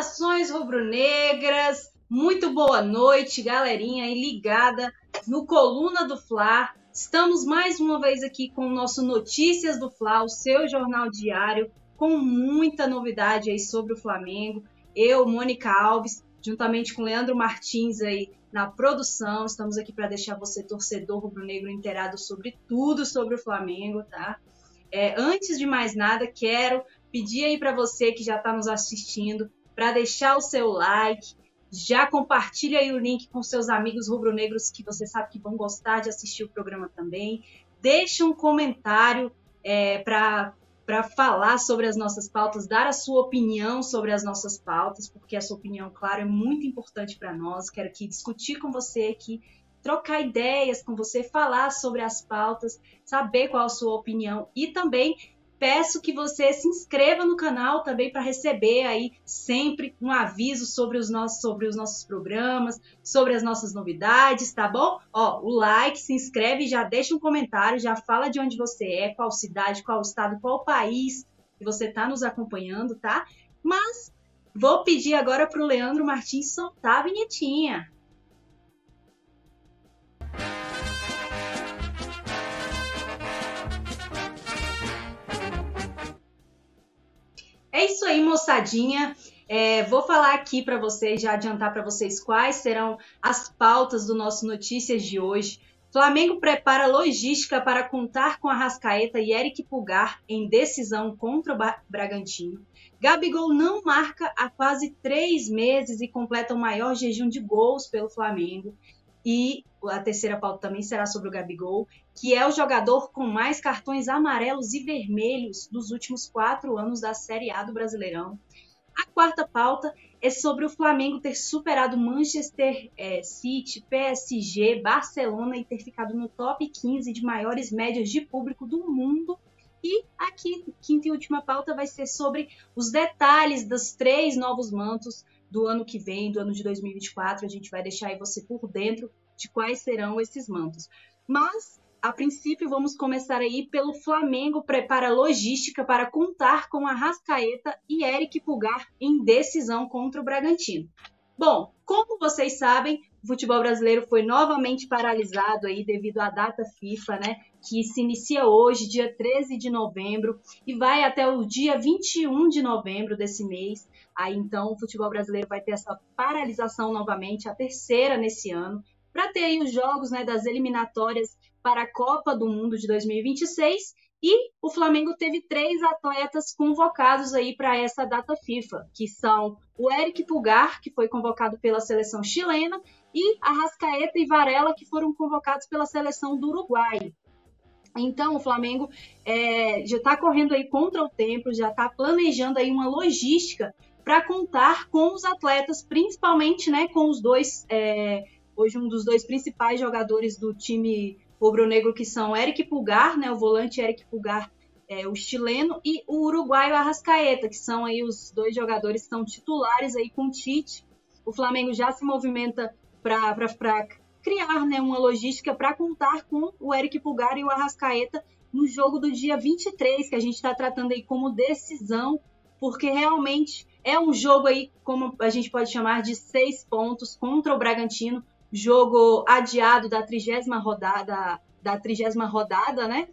Saudações rubro-negras, muito boa noite, galerinha aí ligada no Coluna do Fla. Estamos mais uma vez aqui com o nosso Notícias do Fla, o seu jornal diário, com muita novidade aí sobre o Flamengo. Eu, Mônica Alves, juntamente com Leandro Martins aí na produção, estamos aqui para deixar você, torcedor rubro-negro, inteirado sobre tudo sobre o Flamengo, tá? É, antes de mais nada, quero pedir aí para você que já está nos assistindo para deixar o seu like, já compartilha aí o link com seus amigos rubro-negros que você sabe que vão gostar de assistir o programa também. Deixa um comentário é, para para falar sobre as nossas pautas, dar a sua opinião sobre as nossas pautas, porque a sua opinião, claro, é muito importante para nós. Quero aqui discutir com você aqui, trocar ideias com você, falar sobre as pautas, saber qual a sua opinião e também peço que você se inscreva no canal também para receber aí sempre um aviso sobre os nossos sobre os nossos programas, sobre as nossas novidades, tá bom? Ó, o like, se inscreve, já deixa um comentário, já fala de onde você é, qual cidade, qual estado, qual país que você está nos acompanhando, tá? Mas vou pedir agora para o Leandro Martins soltar a vinhetinha. É isso aí, moçadinha. É, vou falar aqui para vocês, já adiantar para vocês quais serão as pautas do nosso Notícias de hoje. Flamengo prepara logística para contar com a Rascaeta e Eric Pulgar em decisão contra o Bragantino. Gabigol não marca há quase três meses e completa o maior jejum de gols pelo Flamengo. E a terceira pauta também será sobre o Gabigol, que é o jogador com mais cartões amarelos e vermelhos dos últimos quatro anos da Série A do Brasileirão. A quarta pauta é sobre o Flamengo ter superado Manchester é, City, PSG, Barcelona e ter ficado no top 15 de maiores médias de público do mundo. E aqui, quinta e última pauta, vai ser sobre os detalhes dos três novos mantos do ano que vem, do ano de 2024. A gente vai deixar aí você por dentro de quais serão esses mantos. Mas, a princípio, vamos começar aí pelo Flamengo prepara logística para contar com a Rascaeta e Eric Pulgar em decisão contra o Bragantino. Bom, como vocês sabem, o futebol brasileiro foi novamente paralisado aí devido à data FIFA, né? Que se inicia hoje, dia 13 de novembro, e vai até o dia 21 de novembro desse mês. Aí então o futebol brasileiro vai ter essa paralisação novamente, a terceira nesse ano, para ter aí os jogos né, das eliminatórias para a Copa do Mundo de 2026. E o Flamengo teve três atletas convocados aí para essa data FIFA, que são o Eric Pulgar, que foi convocado pela seleção chilena, e a Rascaeta e Varela, que foram convocados pela seleção do Uruguai. Então, o Flamengo é, já está correndo aí contra o tempo, já está planejando aí uma logística para contar com os atletas, principalmente né, com os dois, é, hoje um dos dois principais jogadores do time rubro-negro, que são Eric Pulgar, né, o volante Eric Pulgar, é, o chileno, e o uruguaio Arrascaeta, que são aí os dois jogadores que são titulares aí com o Tite. O Flamengo já se movimenta para criar né, uma logística para contar com o Eric Pulgar e o Arrascaeta no jogo do dia 23, que a gente está tratando aí como decisão, porque realmente é um jogo aí, como a gente pode chamar, de seis pontos contra o Bragantino, jogo adiado da trigésima rodada, da trigésima rodada, né?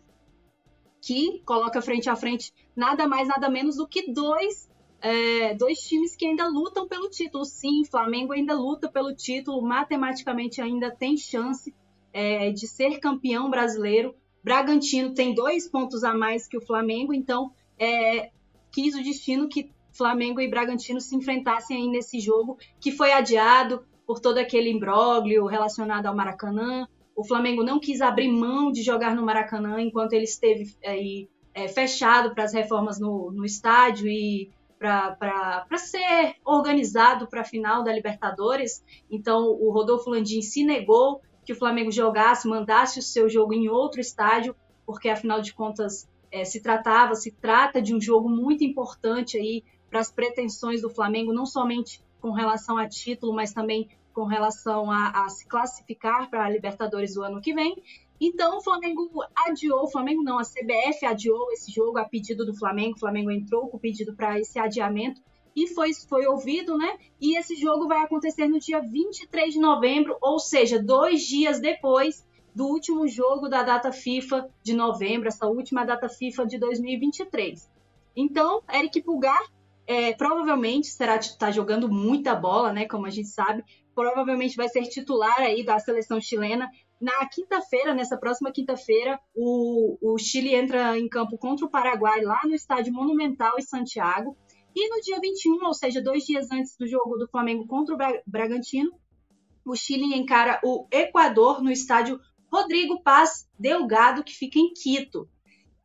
Que coloca frente a frente nada mais, nada menos do que dois, é, dois times que ainda lutam pelo título. Sim, Flamengo ainda luta pelo título, matematicamente ainda tem chance é, de ser campeão brasileiro. Bragantino tem dois pontos a mais que o Flamengo, então é, quis o destino que Flamengo e Bragantino se enfrentassem aí nesse jogo, que foi adiado por todo aquele imbróglio relacionado ao Maracanã. O Flamengo não quis abrir mão de jogar no Maracanã enquanto ele esteve aí, é, fechado para as reformas no, no estádio e para ser organizado para a final da Libertadores. Então, o Rodolfo Landim se negou que o Flamengo jogasse, mandasse o seu jogo em outro estádio, porque afinal de contas é, se tratava, se trata de um jogo muito importante aí para as pretensões do Flamengo, não somente com relação a título, mas também com relação a, a se classificar para a Libertadores do ano que vem. Então o Flamengo adiou, o Flamengo não, a CBF adiou esse jogo a pedido do Flamengo, o Flamengo entrou com o pedido para esse adiamento e foi, foi ouvido, né? E esse jogo vai acontecer no dia 23 de novembro, ou seja, dois dias depois do último jogo da data FIFA de novembro, essa última data FIFA de 2023. Então, Eric Pulgar é, provavelmente será está jogando muita bola, né? Como a gente sabe, provavelmente vai ser titular aí da seleção chilena. Na quinta-feira, nessa próxima quinta-feira, o, o Chile entra em campo contra o Paraguai lá no estádio Monumental em Santiago. E no dia 21, ou seja, dois dias antes do jogo do Flamengo contra o Bragantino, o Chile encara o Equador no estádio Rodrigo Paz Delgado, que fica em Quito.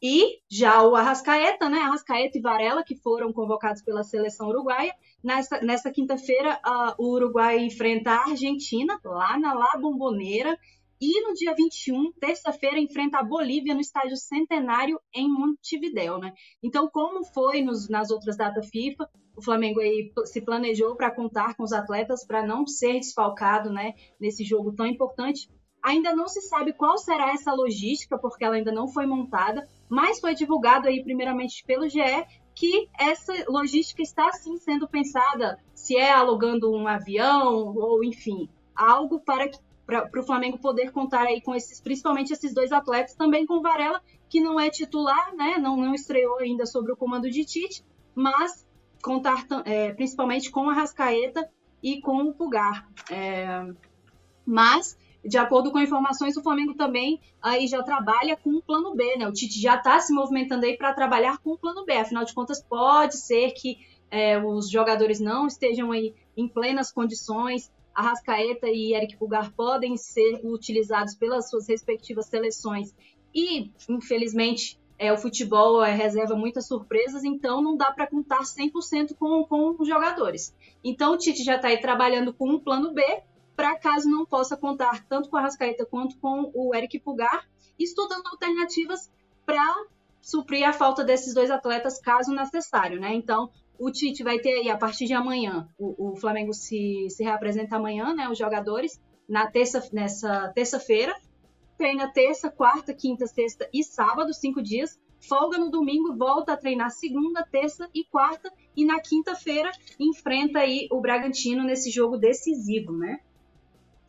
E já o Arrascaeta, né? Arrascaeta e Varela, que foram convocados pela seleção uruguaia. Nessa, nessa quinta-feira, uh, o Uruguai enfrenta a Argentina, lá na La Bombonera. E no dia 21, terça-feira, enfrenta a Bolívia no estádio Centenário em Montevidéu, né? Então, como foi nos, nas outras datas FIFA, o Flamengo aí se planejou para contar com os atletas para não ser desfalcado, né? Nesse jogo tão importante. Ainda não se sabe qual será essa logística, porque ela ainda não foi montada, mas foi divulgado aí primeiramente pelo GE que essa logística está sim sendo pensada, se é alugando um avião ou enfim, algo para para o Flamengo poder contar aí com esses, principalmente esses dois atletas, também com Varela, que não é titular, né? Não, não estreou ainda sobre o comando de Tite, mas contar é, principalmente com a Rascaeta e com o Pulgar. É, mas de acordo com informações, o Flamengo também aí já trabalha com um plano B, né? O Tite já está se movimentando aí para trabalhar com o plano B. Afinal de contas, pode ser que é, os jogadores não estejam aí em plenas condições. Arrascaeta e Eric Pulgar podem ser utilizados pelas suas respectivas seleções. E, infelizmente, é, o futebol é, reserva muitas surpresas, então não dá para contar 100% com, com os jogadores. Então o Tite já está aí trabalhando com um plano B para caso não possa contar tanto com a Rascaeta quanto com o Eric Pugar, estudando alternativas para suprir a falta desses dois atletas caso necessário, né? Então, o Tite vai ter aí, a partir de amanhã, o, o Flamengo se, se reapresenta amanhã, né? Os jogadores, na terça, nessa terça-feira, treina terça, quarta, quinta, sexta e sábado, cinco dias, folga no domingo, volta a treinar segunda, terça e quarta, e na quinta-feira enfrenta aí o Bragantino nesse jogo decisivo, né?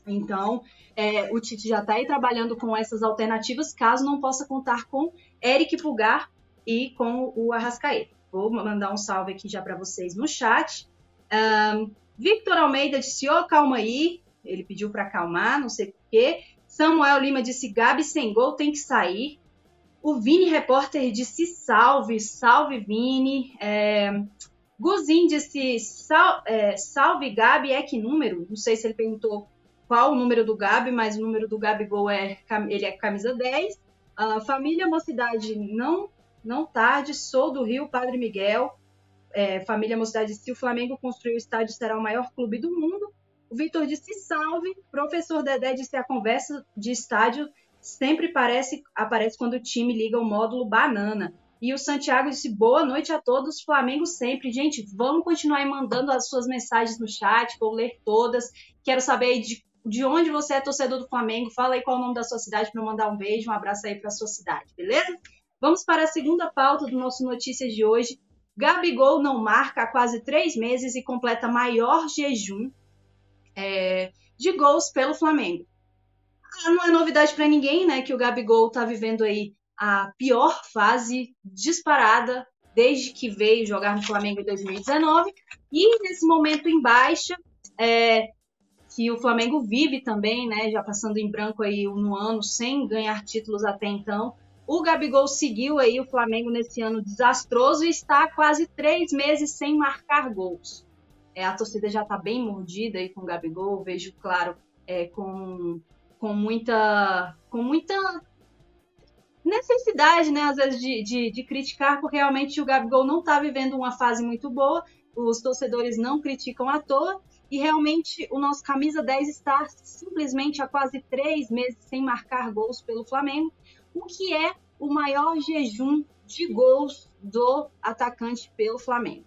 Então, é, o Tite já está aí trabalhando com essas alternativas, caso não possa contar com Eric Pulgar e com o Arrascaeta. Vou mandar um salve aqui já para vocês no chat. Um, Victor Almeida disse: Ô, oh, calma aí. Ele pediu para acalmar, não sei porquê. Samuel Lima disse: Gabi sem gol tem que sair. O Vini Repórter disse: salve, salve Vini. É, Guzin disse: Sal, é, salve Gabi, é que número? Não sei se ele perguntou qual o número do Gabi, mas o número do Gabigol é, ele é camisa 10. Uh, família Mocidade não, não tarde, sou do Rio, Padre Miguel. É, família Mocidade, se o Flamengo construir o estádio, será o maior clube do mundo. O Vitor disse salve. Professor Dedé disse a conversa de estádio sempre parece, aparece quando o time liga o módulo banana. E o Santiago disse boa noite a todos, Flamengo sempre. Gente, vamos continuar mandando as suas mensagens no chat, vou ler todas. Quero saber de de onde você é torcedor do Flamengo. Fala aí qual é o nome da sua cidade para eu mandar um beijo, um abraço aí para sua cidade, beleza? Vamos para a segunda pauta do nosso Notícias de hoje. Gabigol não marca há quase três meses e completa maior jejum é, de gols pelo Flamengo. Ah, não é novidade para ninguém, né, que o Gabigol está vivendo aí a pior fase disparada desde que veio jogar no Flamengo em 2019 e nesse momento em baixa, é, que o Flamengo vive também, né? Já passando em branco aí no ano, sem ganhar títulos até então. O Gabigol seguiu aí o Flamengo nesse ano desastroso e está quase três meses sem marcar gols. É, a torcida já está bem mordida aí com o Gabigol, vejo, claro, é, com, com muita com muita necessidade, né, às vezes, de, de, de criticar, porque realmente o Gabigol não está vivendo uma fase muito boa, os torcedores não criticam à toa, e realmente o nosso camisa 10 está simplesmente há quase três meses sem marcar gols pelo Flamengo, o que é o maior jejum de gols do atacante pelo Flamengo.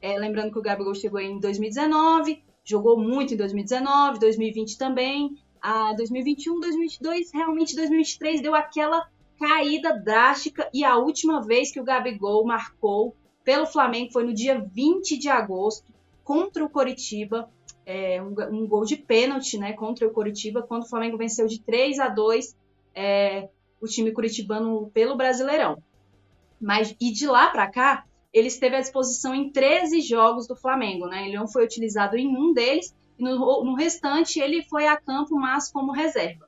É, lembrando que o Gabigol chegou em 2019, jogou muito em 2019, 2020 também, a 2021, 2022, realmente 2023 deu aquela caída drástica. E a última vez que o Gabigol marcou pelo Flamengo foi no dia 20 de agosto contra o Coritiba, é, um, um, gol de pênalti, né, contra o Coritiba, quando o Flamengo venceu de 3 a 2 é, o time curitibano pelo Brasileirão. Mas e de lá para cá, ele esteve à disposição em 13 jogos do Flamengo, né? Ele não foi utilizado em um deles e no, no restante ele foi a campo, mas como reserva.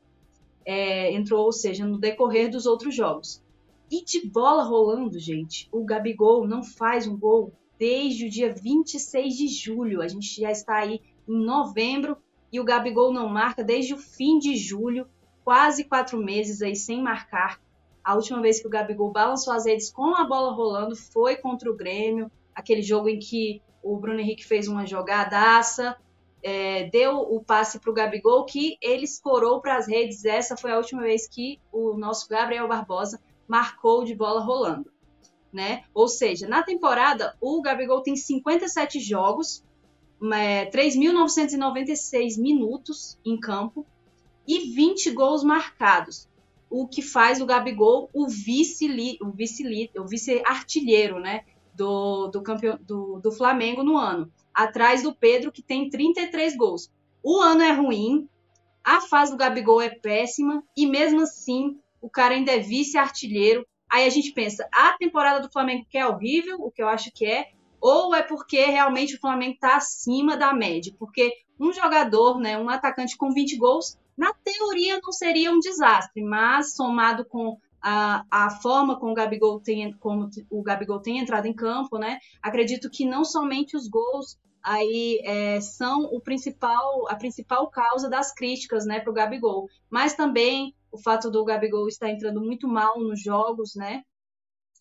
É, entrou, ou seja, no decorrer dos outros jogos. E de bola rolando, gente, o Gabigol não faz um gol desde o dia 26 de julho. A gente já está aí em novembro e o Gabigol não marca desde o fim de julho, quase quatro meses aí sem marcar. A última vez que o Gabigol balançou as redes com a bola rolando foi contra o Grêmio, aquele jogo em que o Bruno Henrique fez uma jogadaça, é, deu o passe para o Gabigol, que ele escorou para as redes. Essa foi a última vez que o nosso Gabriel Barbosa marcou de bola rolando. Né? Ou seja, na temporada, o Gabigol tem 57 jogos, é, 3.996 minutos em campo e 20 gols marcados, o que faz o Gabigol o vice o vice o vice artilheiro, né, do do, campeão, do, do Flamengo no ano, atrás do Pedro que tem 33 gols. O ano é ruim, a fase do Gabigol é péssima e mesmo assim o cara ainda é vice-artilheiro. Aí a gente pensa, a temporada do Flamengo que é horrível, o que eu acho que é, ou é porque realmente o Flamengo está acima da média? Porque um jogador, né, um atacante com 20 gols, na teoria não seria um desastre, mas somado com a, a forma como o Gabigol tem, como o Gabigol tem entrado em campo, né, acredito que não somente os gols aí é, são o principal, a principal causa das críticas, né, para o Gabigol, mas também o fato do Gabigol estar entrando muito mal nos jogos, né,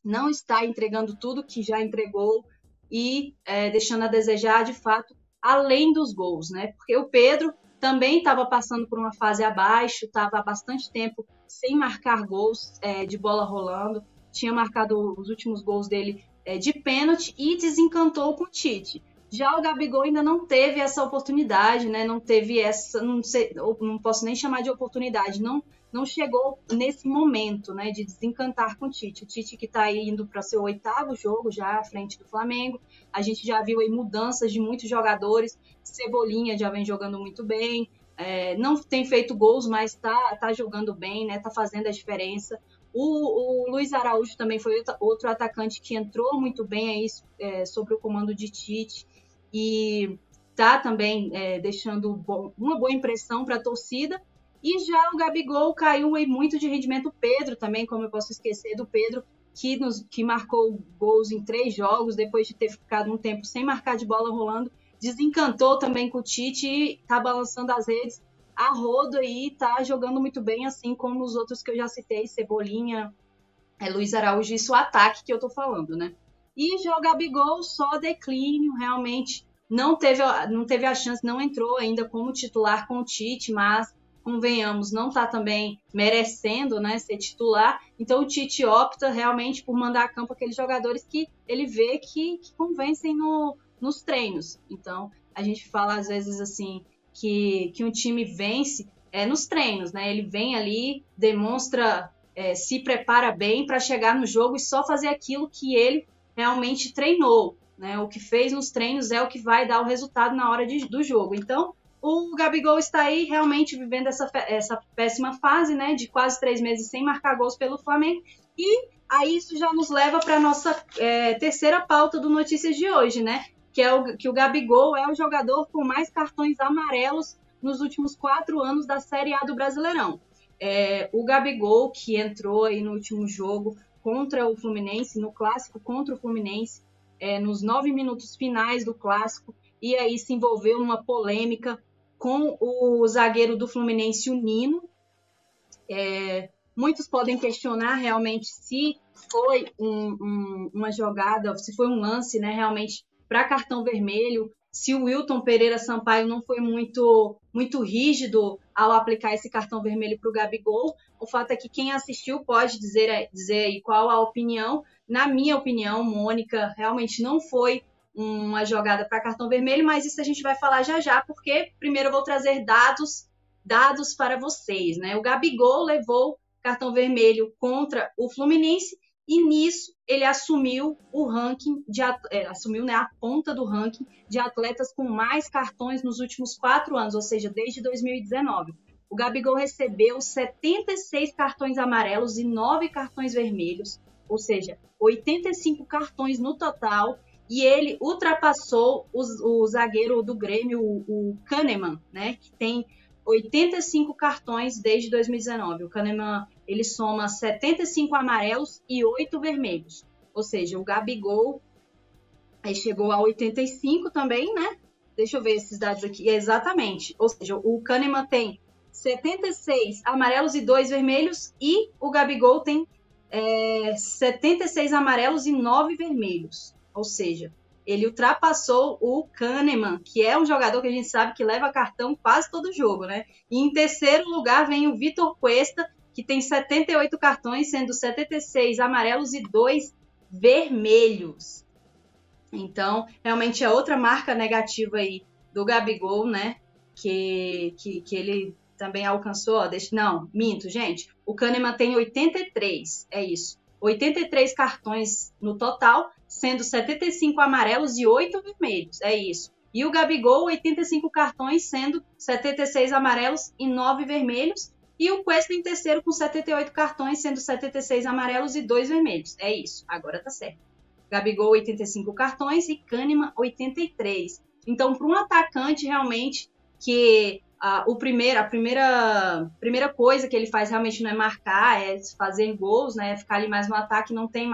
não está entregando tudo que já entregou e é, deixando a desejar, de fato, além dos gols, né, porque o Pedro também estava passando por uma fase abaixo, estava há bastante tempo sem marcar gols é, de bola rolando, tinha marcado os últimos gols dele é, de pênalti e desencantou com o Tite. Já o Gabigol ainda não teve essa oportunidade, né? Não teve essa, não, sei, não posso nem chamar de oportunidade, não não chegou nesse momento, né, de desencantar com o Tite. O Tite que está indo para seu oitavo jogo já à frente do Flamengo. A gente já viu aí mudanças de muitos jogadores. Cebolinha já vem jogando muito bem. É, não tem feito gols, mas está tá jogando bem, né? Tá fazendo a diferença. O, o Luiz Araújo também foi outro atacante que entrou muito bem aí é, sobre o comando de Tite e tá também é, deixando bom, uma boa impressão para a torcida. E já o Gabigol caiu em muito de rendimento. Pedro também, como eu posso esquecer do Pedro, que, nos, que marcou gols em três jogos, depois de ter ficado um tempo sem marcar de bola rolando. Desencantou também com o Tite e tá balançando as redes a rodo aí, tá jogando muito bem, assim como os outros que eu já citei, Cebolinha, é, Luiz Araújo, isso o ataque que eu tô falando, né? E já o Gabigol só declínio, realmente não teve, não teve a chance, não entrou ainda como titular com o Tite, mas convenhamos, não está também merecendo né, ser titular. Então o Tite opta realmente por mandar a campo aqueles jogadores que ele vê que, que convencem no, nos treinos. Então a gente fala às vezes assim, que, que um time vence é nos treinos, né? Ele vem ali, demonstra, é, se prepara bem para chegar no jogo e só fazer aquilo que ele realmente treinou. Né? O que fez nos treinos é o que vai dar o resultado na hora de, do jogo. Então, o Gabigol está aí realmente vivendo essa, essa péssima fase, né? De quase três meses sem marcar gols pelo Flamengo. E aí isso já nos leva para a nossa é, terceira pauta do Notícias de hoje, né? que é o, que o Gabigol é o jogador com mais cartões amarelos nos últimos quatro anos da Série A do Brasileirão. É, o Gabigol, que entrou aí no último jogo contra o Fluminense, no clássico contra o Fluminense, é, nos nove minutos finais do clássico, e aí se envolveu numa polêmica com o zagueiro do Fluminense, o Nino. É, muitos podem questionar realmente se foi um, um, uma jogada, se foi um lance né, realmente para cartão vermelho, se o Wilton Pereira Sampaio não foi muito muito rígido ao aplicar esse cartão vermelho para o Gabigol, o fato é que quem assistiu pode dizer, dizer aí qual a opinião. Na minha opinião, Mônica, realmente não foi uma jogada para cartão vermelho, mas isso a gente vai falar já já, porque primeiro eu vou trazer dados dados para vocês, né? O Gabigol levou cartão vermelho contra o Fluminense e nisso ele assumiu o ranking de é, assumiu né, a ponta do ranking de atletas com mais cartões nos últimos quatro anos, ou seja, desde 2019. O Gabigol recebeu 76 cartões amarelos e 9 cartões vermelhos, ou seja, 85 cartões no total, e ele ultrapassou o, o zagueiro do Grêmio, o, o Kahneman, né, que tem 85 cartões desde 2019. O Kahneman ele soma 75 amarelos e 8 vermelhos. Ou seja, o Gabigol aí chegou a 85 também, né? Deixa eu ver esses dados aqui. Exatamente. Ou seja, o Kahneman tem 76 amarelos e 2 vermelhos e o Gabigol tem é, 76 amarelos e 9 vermelhos. Ou seja, ele ultrapassou o Kahneman, que é um jogador que a gente sabe que leva cartão quase todo jogo, né? E em terceiro lugar vem o Vitor Cuesta, que tem 78 cartões, sendo 76 amarelos e 2 vermelhos. Então, realmente é outra marca negativa aí do Gabigol, né? Que, que, que ele também alcançou. Ó, deixa, não, minto, gente. O Kahneman tem 83, é isso. 83 cartões no total, sendo 75 amarelos e 8 vermelhos. É isso. E o Gabigol, 85 cartões, sendo 76 amarelos e 9 vermelhos. E o Cuesta em terceiro com 78 cartões, sendo 76 amarelos e 2 vermelhos. É isso, agora tá certo. Gabigol, 85 cartões e Kahneman, 83. Então, para um atacante realmente que o primeiro, a primeira, primeira coisa que ele faz realmente não é marcar, é fazer gols, né? Ficar ali mais no ataque, não tem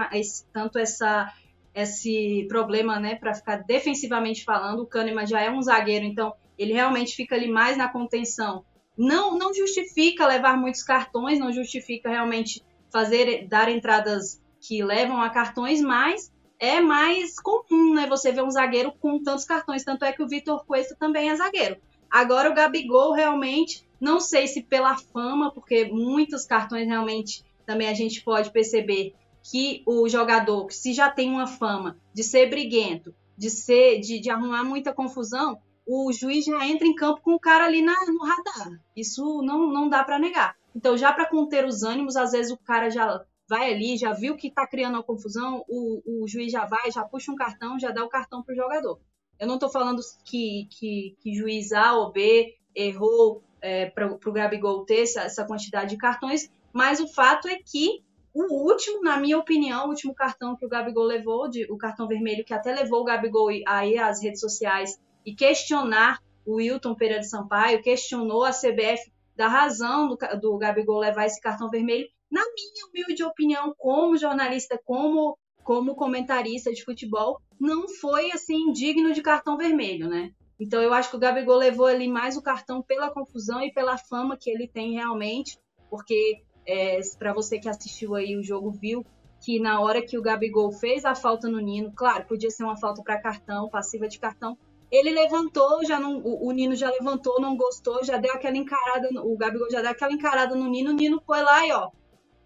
tanto essa, esse problema, né? Para ficar defensivamente falando, o Kahneman já é um zagueiro, então ele realmente fica ali mais na contenção não, não justifica levar muitos cartões, não justifica realmente fazer dar entradas que levam a cartões, mas é mais comum, né? Você ver um zagueiro com tantos cartões, tanto é que o Vitor Cuesta também é zagueiro. Agora o Gabigol realmente, não sei se pela fama, porque muitos cartões realmente também a gente pode perceber que o jogador, se já tem uma fama de ser briguento, de ser de, de arrumar muita confusão, o juiz já entra em campo com o cara ali na, no radar. Isso não, não dá para negar. Então, já para conter os ânimos, às vezes o cara já vai ali, já viu que está criando uma confusão, o, o juiz já vai, já puxa um cartão, já dá o cartão para o jogador. Eu não estou falando que, que, que, juiz A ou B errou é, para o Gabigol ter essa, essa quantidade de cartões, mas o fato é que o último, na minha opinião, o último cartão que o Gabigol levou, de, o cartão vermelho, que até levou o Gabigol aí às redes sociais e questionar o Wilton Pereira de Sampaio, questionou a CBF da razão do, do Gabigol levar esse cartão vermelho. Na minha humilde opinião, como jornalista, como, como comentarista de futebol, não foi assim digno de cartão vermelho, né? Então eu acho que o Gabigol levou ali mais o cartão pela confusão e pela fama que ele tem realmente, porque é, para você que assistiu aí o jogo viu que na hora que o Gabigol fez a falta no Nino, claro, podia ser uma falta para cartão, passiva de cartão, ele levantou, já não, o, o, Nino já levantou, não gostou, já deu aquela encarada, o Gabigol já deu aquela encarada no Nino, o Nino foi lá e ó,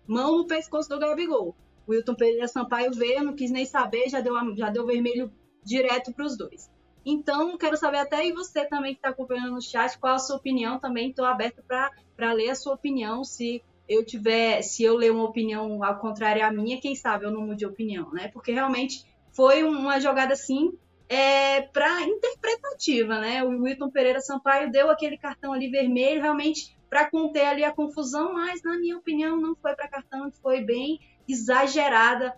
mão no pescoço do Gabigol. Wilton Pereira Sampaio veio, não quis nem saber, já deu, já deu vermelho direto para os dois. Então, quero saber até e você também que está acompanhando no chat, qual a sua opinião também. Estou aberto para ler a sua opinião. Se eu tiver, se eu ler uma opinião ao contrário à minha, quem sabe eu não mude de opinião, né? Porque realmente foi uma jogada assim é, para interpretativa, né? O Wilton Pereira Sampaio deu aquele cartão ali vermelho realmente para conter ali a confusão, mas na minha opinião não foi para cartão, foi bem exagerada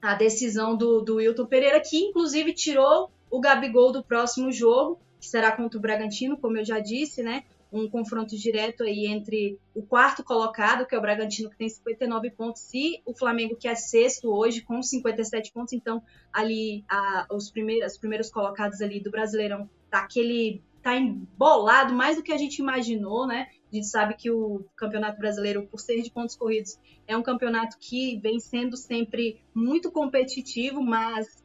a decisão do, do Wilton Pereira, que inclusive tirou o Gabigol do próximo jogo, que será contra o Bragantino, como eu já disse, né? um confronto direto aí entre o quarto colocado, que é o Bragantino, que tem 59 pontos, e o Flamengo, que é sexto hoje, com 57 pontos. Então, ali, a, os, primeiros, os primeiros colocados ali do Brasileirão, tá aquele. tá embolado mais do que a gente imaginou, né? A gente sabe que o Campeonato Brasileiro, por ser de pontos corridos, é um campeonato que vem sendo sempre muito competitivo, mas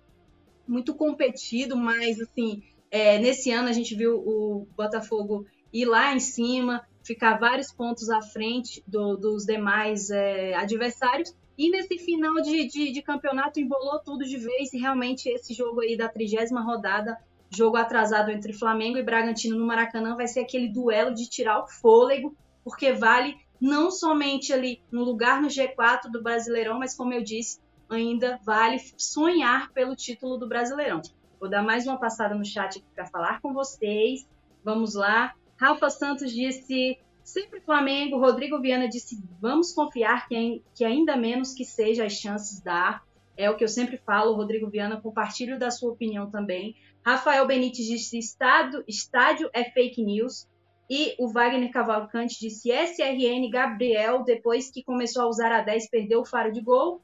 muito competido, mas assim, é, nesse ano a gente viu o Botafogo ir lá em cima, ficar vários pontos à frente do, dos demais é, adversários. E nesse final de, de, de, campeonato embolou tudo de vez e realmente esse jogo aí da trigésima rodada, jogo atrasado entre Flamengo e Bragantino no Maracanã, vai ser aquele duelo de tirar o fôlego, porque vale não somente ali no lugar no G4 do Brasileirão, mas como eu disse, ainda vale sonhar pelo título do Brasileirão. Vou dar mais uma passada no chat para falar com vocês. Vamos lá. Rafa Santos disse sempre Flamengo. Rodrigo Viana disse vamos confiar que, que ainda menos que seja as chances dar. É o que eu sempre falo, Rodrigo Viana, compartilho da sua opinião também. Rafael Benítez disse estado, estádio é fake news. E o Wagner Cavalcante disse SRN Gabriel, depois que começou a usar a 10, perdeu o faro de gol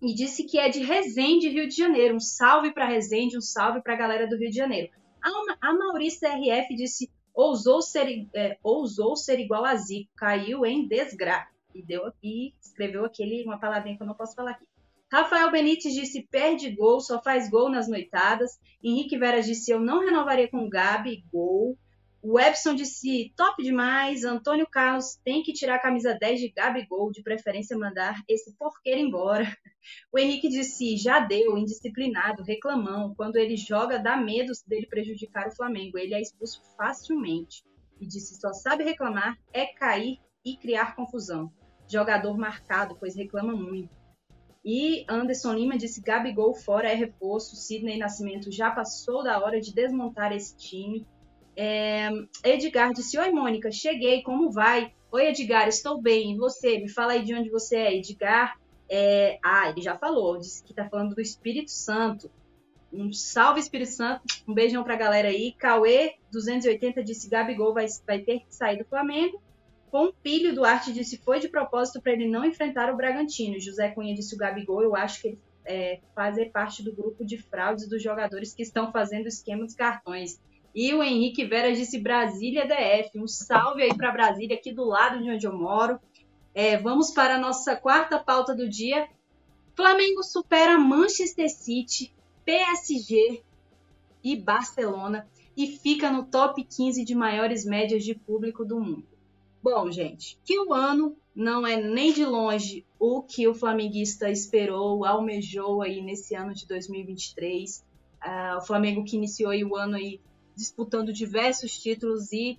e disse que é de Resende, Rio de Janeiro. Um salve para Resende, um salve para a galera do Rio de Janeiro. A, a Maurícia RF disse: ousou ser, é, ousou ser igual a Zico, caiu em desgraça. E, deu, escreveu aquele, uma palavrinha que eu não posso falar aqui. Rafael Benítez disse: perde gol, só faz gol nas noitadas. Henrique Vera disse: eu não renovaria com o Gabi, gol. O Epson disse top demais. Antônio Carlos tem que tirar a camisa 10 de Gabigol, de preferência mandar esse porqueiro embora. O Henrique disse já deu, indisciplinado, reclamão. Quando ele joga, dá medo dele prejudicar o Flamengo. Ele é expulso facilmente. E disse só sabe reclamar, é cair e criar confusão. Jogador marcado, pois reclama muito. E Anderson Lima disse Gabigol fora é reforço. Sidney Nascimento já passou da hora de desmontar esse time. É, Edgar disse: Oi, Mônica, cheguei, como vai? Oi, Edgar, estou bem. E você? Me fala aí de onde você é, Edgar. É, ah, ele já falou, disse que tá falando do Espírito Santo. Um salve, Espírito Santo. Um beijão pra galera aí. Cauê, 280, disse: Gabigol vai, vai ter que sair do Flamengo. Pompílio Duarte disse: foi de propósito para ele não enfrentar o Bragantino. José Cunha disse: o Gabigol, eu acho que ele é, fazer parte do grupo de fraudes dos jogadores que estão fazendo o esquema dos cartões. E o Henrique Vera disse Brasília DF. Um salve aí para Brasília, aqui do lado de onde eu moro. É, vamos para a nossa quarta pauta do dia. Flamengo supera Manchester City, PSG e Barcelona e fica no top 15 de maiores médias de público do mundo. Bom, gente, que o ano não é nem de longe o que o flamenguista esperou, almejou aí nesse ano de 2023. Uh, ah, o Flamengo que iniciou o ano aí disputando diversos títulos e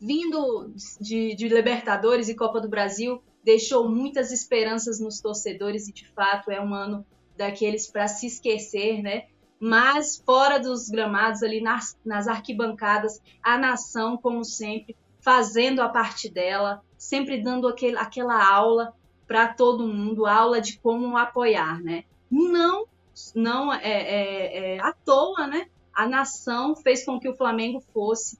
vindo de, de, Libertadores e Copa do Brasil, deixou muitas esperanças nos torcedores e de fato é um ano daqueles para se esquecer, né? Mas fora dos gramados, ali nas, nas arquibancadas, a nação, como sempre, fazendo a parte dela, sempre dando aquele, aquela aula para todo mundo, aula de como apoiar, né? Não, não é, é, é à toa, né? a nação fez com que o Flamengo fosse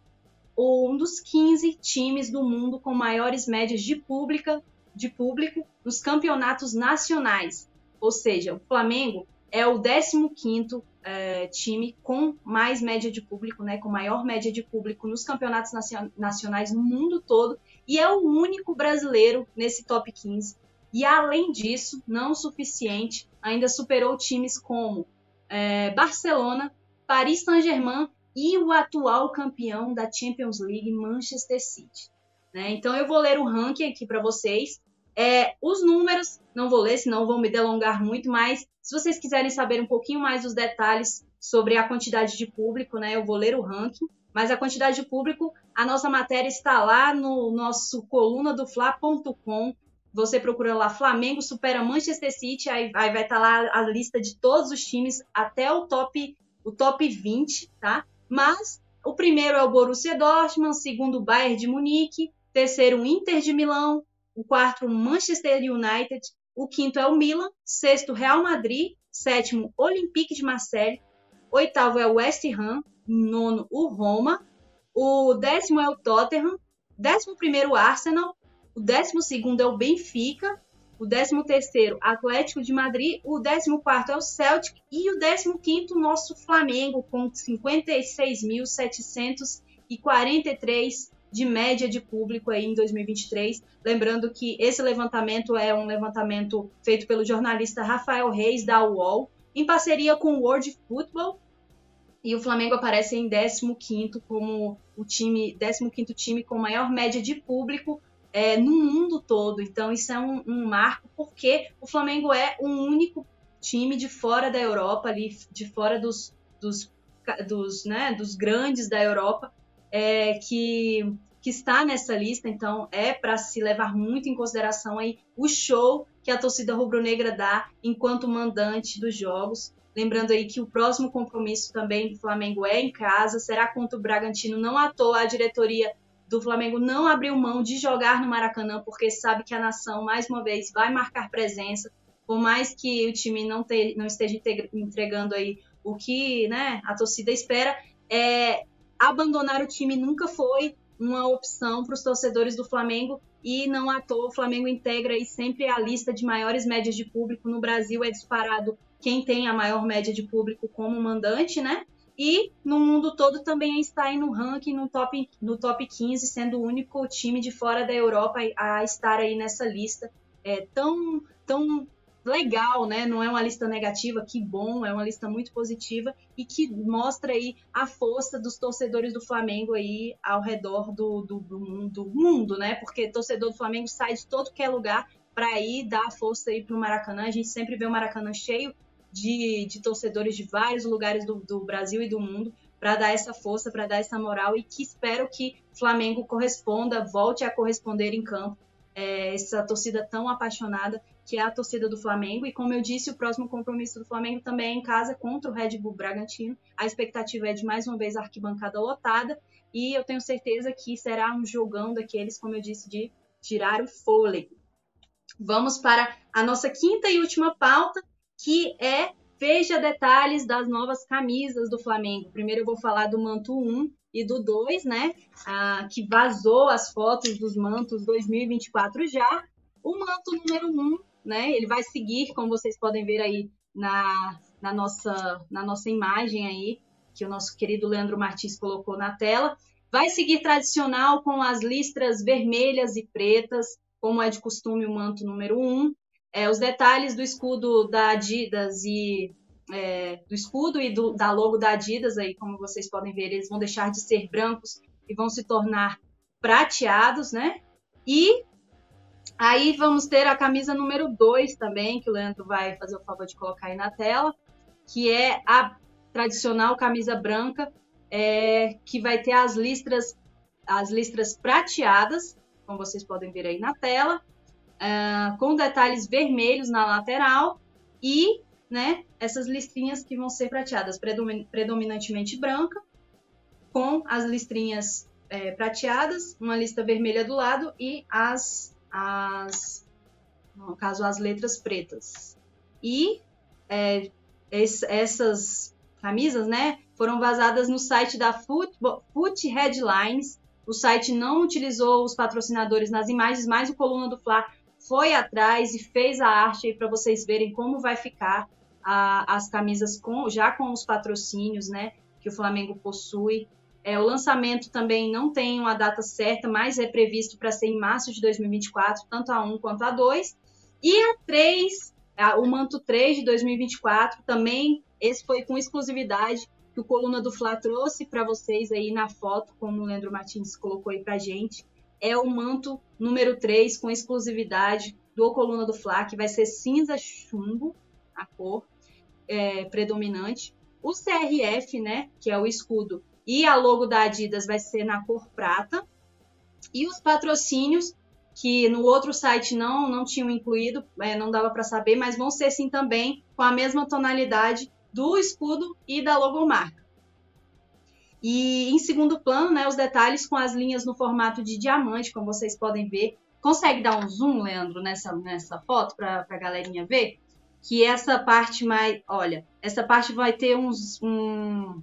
um dos 15 times do mundo com maiores médias de, pública, de público nos campeonatos nacionais. Ou seja, o Flamengo é o 15º é, time com mais média de público, né, com maior média de público nos campeonatos nacionais no mundo todo e é o único brasileiro nesse top 15. E além disso, não o suficiente, ainda superou times como é, Barcelona, Paris Saint-Germain e o atual campeão da Champions League, Manchester City. Né? Então eu vou ler o ranking aqui para vocês. É, os números, não vou ler, senão vão me delongar muito, mas se vocês quiserem saber um pouquinho mais dos detalhes sobre a quantidade de público, né, eu vou ler o ranking. Mas a quantidade de público, a nossa matéria está lá no nosso coluna do Fla.com. Você procura lá Flamengo supera Manchester City, aí, aí vai estar tá lá a lista de todos os times até o top o top 20, tá? Mas o primeiro é o Borussia Dortmund, segundo o Bayern de Munique, terceiro o Inter de Milão, o quarto o Manchester United, o quinto é o Milan, sexto Real Madrid, sétimo Olympique de Marseille, oitavo é o West Ham, nono o Roma, o décimo é o Tottenham, décimo primeiro o Arsenal, o décimo segundo é o Benfica, o 13º Atlético de Madrid, o 14º é o Celtic e o 15º nosso Flamengo com 56.743 de média de público aí em 2023. Lembrando que esse levantamento é um levantamento feito pelo jornalista Rafael Reis da UOL em parceria com o World Football. E o Flamengo aparece em 15º como o time, 15º time com maior média de público é, no mundo todo. Então, isso é um, um, marco, porque o Flamengo é o único time de fora da Europa, ali, de fora dos, dos, dos, né, dos grandes da Europa, é, que, que está nessa lista. Então, é para se levar muito em consideração aí o show que a torcida rubro-negra dá enquanto mandante dos jogos. Lembrando aí que o próximo compromisso também do Flamengo é em casa, será contra o Bragantino. Não à toa a diretoria do Flamengo não abriu mão de jogar no Maracanã, porque sabe que a nação, mais uma vez, vai marcar presença. Por mais que o time não, te, não esteja entregando aí o que né, a torcida espera, é, abandonar o time nunca foi uma opção para os torcedores do Flamengo e não à toa o Flamengo integra aí sempre a lista de maiores médias de público no Brasil é disparado quem tem a maior média de público como mandante, né? E no mundo todo também está aí no ranking, no top, no top 15, sendo o único time de fora da Europa a estar aí nessa lista. É tão, tão legal, né? Não é uma lista negativa, que bom, é uma lista muito positiva e que mostra aí a força dos torcedores do Flamengo aí ao redor do, do, do, do mundo, né? Porque torcedor do Flamengo sai de todo que é lugar para ir dar força aí para o Maracanã. A gente sempre vê o Maracanã cheio de, de torcedores de vários lugares do, do Brasil e do mundo para dar essa força, para dar essa moral e que espero que Flamengo corresponda, volte a corresponder em campo. É, essa torcida tão apaixonada que é a torcida do Flamengo. E como eu disse, o próximo compromisso do Flamengo também é em casa contra o Red Bull Bragantino. A expectativa é de mais uma vez a arquibancada lotada e eu tenho certeza que será um jogão daqueles, como eu disse, de tirar o fôlego. Vamos para a nossa quinta e última pauta, que é veja detalhes das novas camisas do Flamengo. Primeiro eu vou falar do manto 1 e do 2, né? Ah, que vazou as fotos dos mantos 2024 já. O manto número 1, né? Ele vai seguir, como vocês podem ver aí na, na, nossa, na nossa imagem aí, que o nosso querido Leandro Martins colocou na tela. Vai seguir tradicional com as listras vermelhas e pretas, como é de costume o manto número 1. É, os detalhes do escudo da Adidas e é, do escudo e do, da logo da Adidas, aí, como vocês podem ver, eles vão deixar de ser brancos e vão se tornar prateados, né? E aí vamos ter a camisa número 2 também, que o Leandro vai fazer o favor de colocar aí na tela, que é a tradicional camisa branca, é, que vai ter as listras, as listras prateadas, como vocês podem ver aí na tela, uh, com detalhes vermelhos na lateral e né, essas listrinhas que vão ser prateadas, predominantemente branca, com as listrinhas é, prateadas, uma lista vermelha do lado e as, as no caso, as letras pretas. E é, es, essas camisas, né, foram vazadas no site da Foot, Foot Headlines. O site não utilizou os patrocinadores nas imagens, mas o Coluna do Fla foi atrás e fez a arte para vocês verem como vai ficar a, as camisas com, já com os patrocínios, né, que o Flamengo possui. É, o lançamento também não tem uma data certa, mas é previsto para ser em março de 2024, tanto a 1 quanto a 2. E a 3, a, o manto 3 de 2024, também esse foi com exclusividade que o Coluna do Fla trouxe para vocês aí na foto, como o Leandro Martins colocou aí para gente é o manto número 3 com exclusividade do Coluna do Fla, que vai ser cinza chumbo, a cor é, predominante. O CRF, né, que é o escudo, e a logo da Adidas vai ser na cor prata. E os patrocínios, que no outro site não, não tinham incluído, é, não dava para saber, mas vão ser sim também com a mesma tonalidade do escudo e da logomarca. E em segundo plano, né, os detalhes com as linhas no formato de diamante, como vocês podem ver. Consegue dar um zoom, Leandro, nessa, nessa foto para a galerinha ver? Que essa parte mais. Olha, essa parte vai ter uns. Um,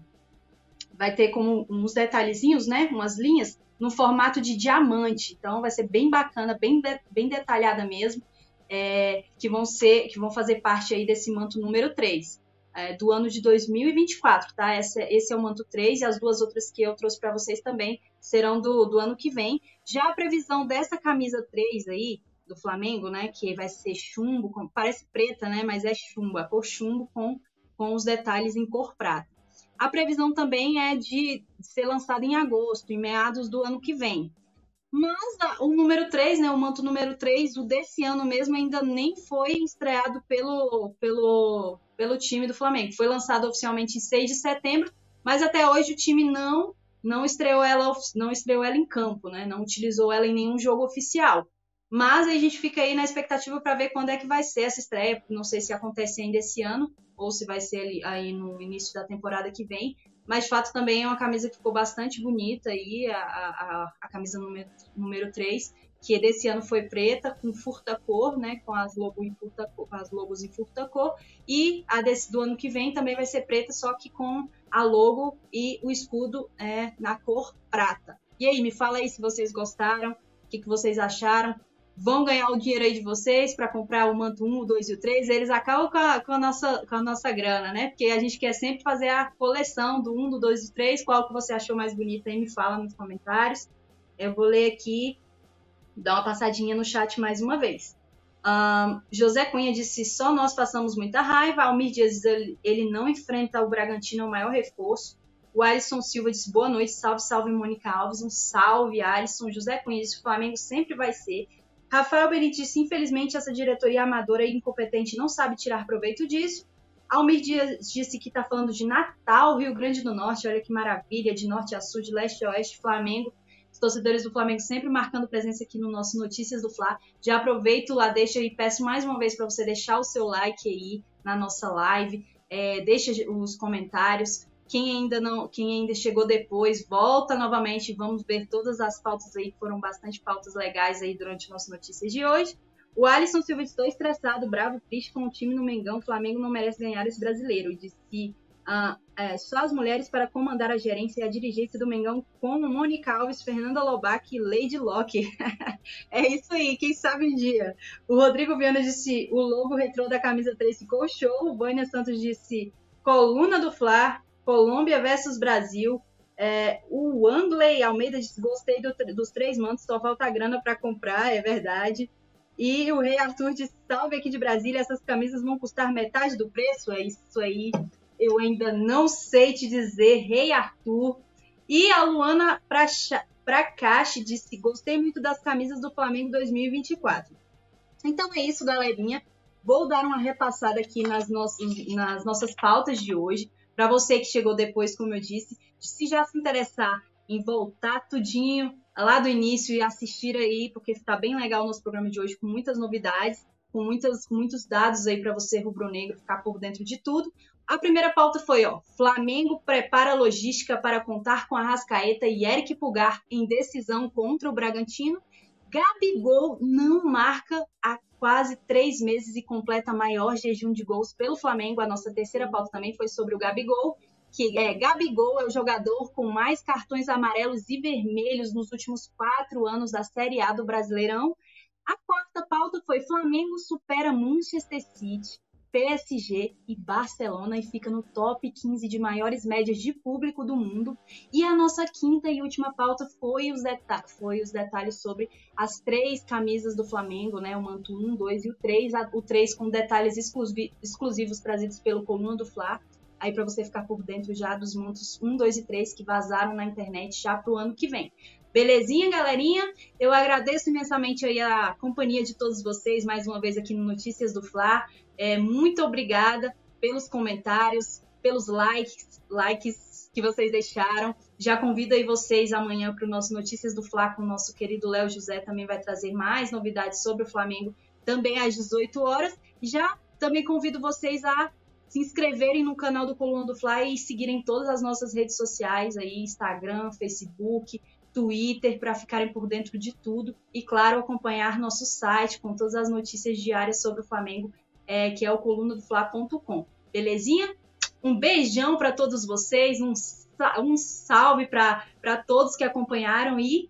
vai ter como uns detalhezinhos, né? Umas linhas no formato de diamante. Então vai ser bem bacana, bem, bem detalhada mesmo. É, que vão ser, que vão fazer parte aí desse manto número 3 é, do ano de 2024, tá? Esse, é o manto 3 e as duas outras que eu trouxe para vocês também serão do, do ano que vem. Já a previsão dessa camisa 3 aí, do Flamengo, né? Que vai ser chumbo, com, parece preta, né? Mas é chumbo, a cor chumbo com, com os detalhes em cor prata. A previsão também é de ser lançada em agosto, em meados do ano que vem. Mas o número 3, né, o manto número 3, o desse ano mesmo, ainda nem foi estreado pelo, pelo, pelo time do Flamengo. Foi lançado oficialmente em 6 de setembro, mas até hoje o time não não estreou ela não estreou ela em campo, né? Não utilizou ela em nenhum jogo oficial. Mas a gente fica aí na expectativa para ver quando é que vai ser essa estreia. Não sei se acontece ainda esse ano ou se vai ser aí no início da temporada que vem. Mas de fato também é uma camisa que ficou bastante bonita aí, a, a, a camisa número, número 3, que desse ano foi preta, com furta-cor, né? Com as logos em furta-cor, as logos em furta-cor. E a desse do ano que vem também vai ser preta, só que com a logo e o escudo é, na cor prata. E aí, me fala aí se vocês gostaram, o que, que vocês acharam vão ganhar o dinheiro aí de vocês para comprar o manto 1, o 2 e o 3, eles acabam com a, com a, nossa, com a nossa grana, né? Porque a gente quer sempre fazer a coleção do 1, do 2 e do 3. Qual que você achou mais bonita aí? Me fala nos comentários. Eu vou ler aqui, dar uma passadinha no chat mais uma vez. Um, José Cunha disse: só nós passamos muita raiva. Almir Dias ele, ele não enfrenta o Bragantino, o maior reforço. O Alisson Silva disse: boa noite, salve, salve, Mônica Alves. Um salve, Alisson. José Cunha disse: o Flamengo sempre vai ser Rafael Benítez, infelizmente, essa diretoria amadora e incompetente não sabe tirar proveito disso. Almir Dias disse que está falando de Natal, Rio Grande do Norte, olha que maravilha, de norte a sul, de leste a oeste, Flamengo. Os torcedores do Flamengo sempre marcando presença aqui no nosso Notícias do Fla. Já aproveito lá, deixa e peço mais uma vez para você deixar o seu like aí na nossa live, é, deixa os comentários, quem ainda não, quem ainda chegou depois, volta novamente. Vamos ver todas as pautas aí, que foram bastante pautas legais aí durante nossas notícias de hoje. O Alisson Silva estou estressado, bravo, triste com o time no Mengão. O Flamengo não merece ganhar esse brasileiro. Disse que ah, é, só as mulheres para comandar a gerência e a dirigência do Mengão, como Mônica Alves, Fernanda Lobac e Lady Locke. é isso aí, quem sabe um dia. O Rodrigo Viana disse: o logo retrô da camisa 3 ficou show. O Vânia Santos disse: coluna do Fla, Colômbia versus Brasil. É, o Angley Almeida disse: gostei do, dos três mantos, só falta grana para comprar, é verdade. E o Rei Arthur disse: salve aqui de Brasília, essas camisas vão custar metade do preço? É isso aí, eu ainda não sei te dizer, Rei Arthur. E a Luana Prakash disse: gostei muito das camisas do Flamengo 2024. Então é isso, galerinha. Vou dar uma repassada aqui nas, nossas, nas nossas pautas de hoje. Para você que chegou depois, como eu disse, se já se interessar em voltar tudinho lá do início e assistir aí, porque está bem legal o nosso programa de hoje, com muitas novidades, com, muitas, muitos dados aí para você, rubro-negro, ficar por dentro de tudo. A primeira pauta foi, ó, Flamengo prepara logística para contar com a Rascaeta e Eric Pulgar em decisão contra o Bragantino. Gabigol não marca a quase três meses e completa maior jejum de gols pelo Flamengo. A nossa terceira pauta também foi sobre o Gabigol, que é Gabigol é o jogador com mais cartões amarelos e vermelhos nos últimos quatro anos da Série A do Brasileirão. A quarta pauta foi Flamengo supera Manchester City PSG e Barcelona e fica no top 15 de maiores médias de público do mundo. E a nossa quinta e última pauta foi os, foi os detalhes sobre as três camisas do Flamengo, né? O manto 1, 2 e o 3. O 3 com detalhes exclusivos trazidos pelo Coluna do Fla. Aí para você ficar por dentro já dos mantos 1, 2 e 3 que vazaram na internet já pro ano que vem. Belezinha, galerinha? Eu agradeço imensamente a companhia de todos vocês mais uma vez aqui no Notícias do Fla. É, muito obrigada pelos comentários, pelos likes, likes que vocês deixaram. Já convido aí vocês amanhã para o nosso Notícias do Fla com o nosso querido Léo José, também vai trazer mais novidades sobre o Flamengo, também às 18 horas. Já também convido vocês a se inscreverem no canal do Coluna do Fly e seguirem todas as nossas redes sociais aí, Instagram, Facebook, Twitter para ficarem por dentro de tudo e, claro, acompanhar nosso site com todas as notícias diárias sobre o Flamengo, é, que é o colunadofla.com. Belezinha? Um beijão para todos vocês, um, um salve para todos que acompanharam e